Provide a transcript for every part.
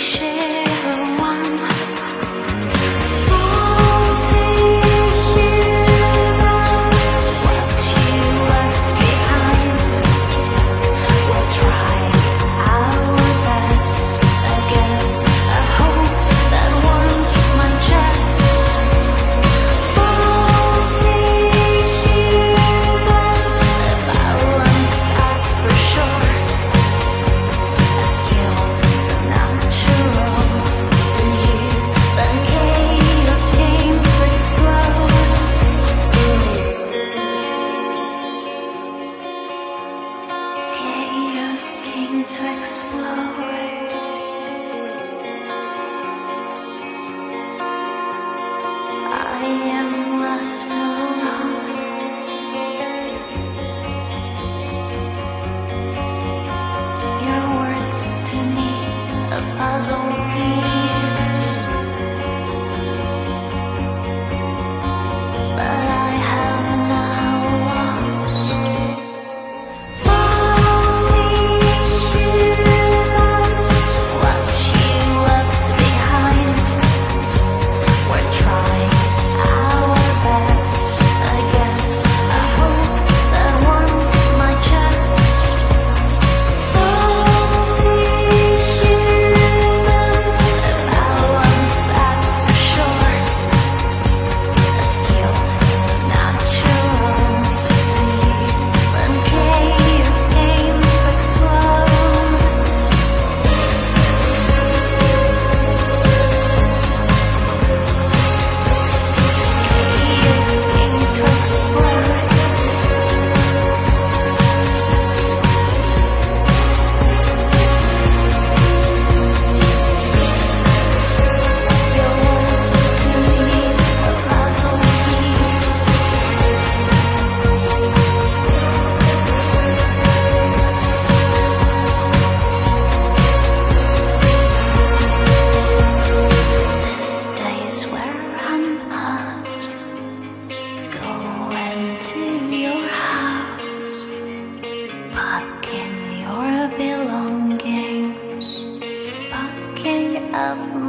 shame. was on me.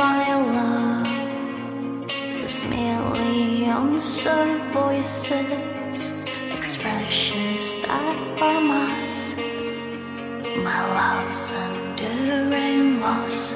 my love is merely unserved voices, expressions that are masked. My love's enduring loss.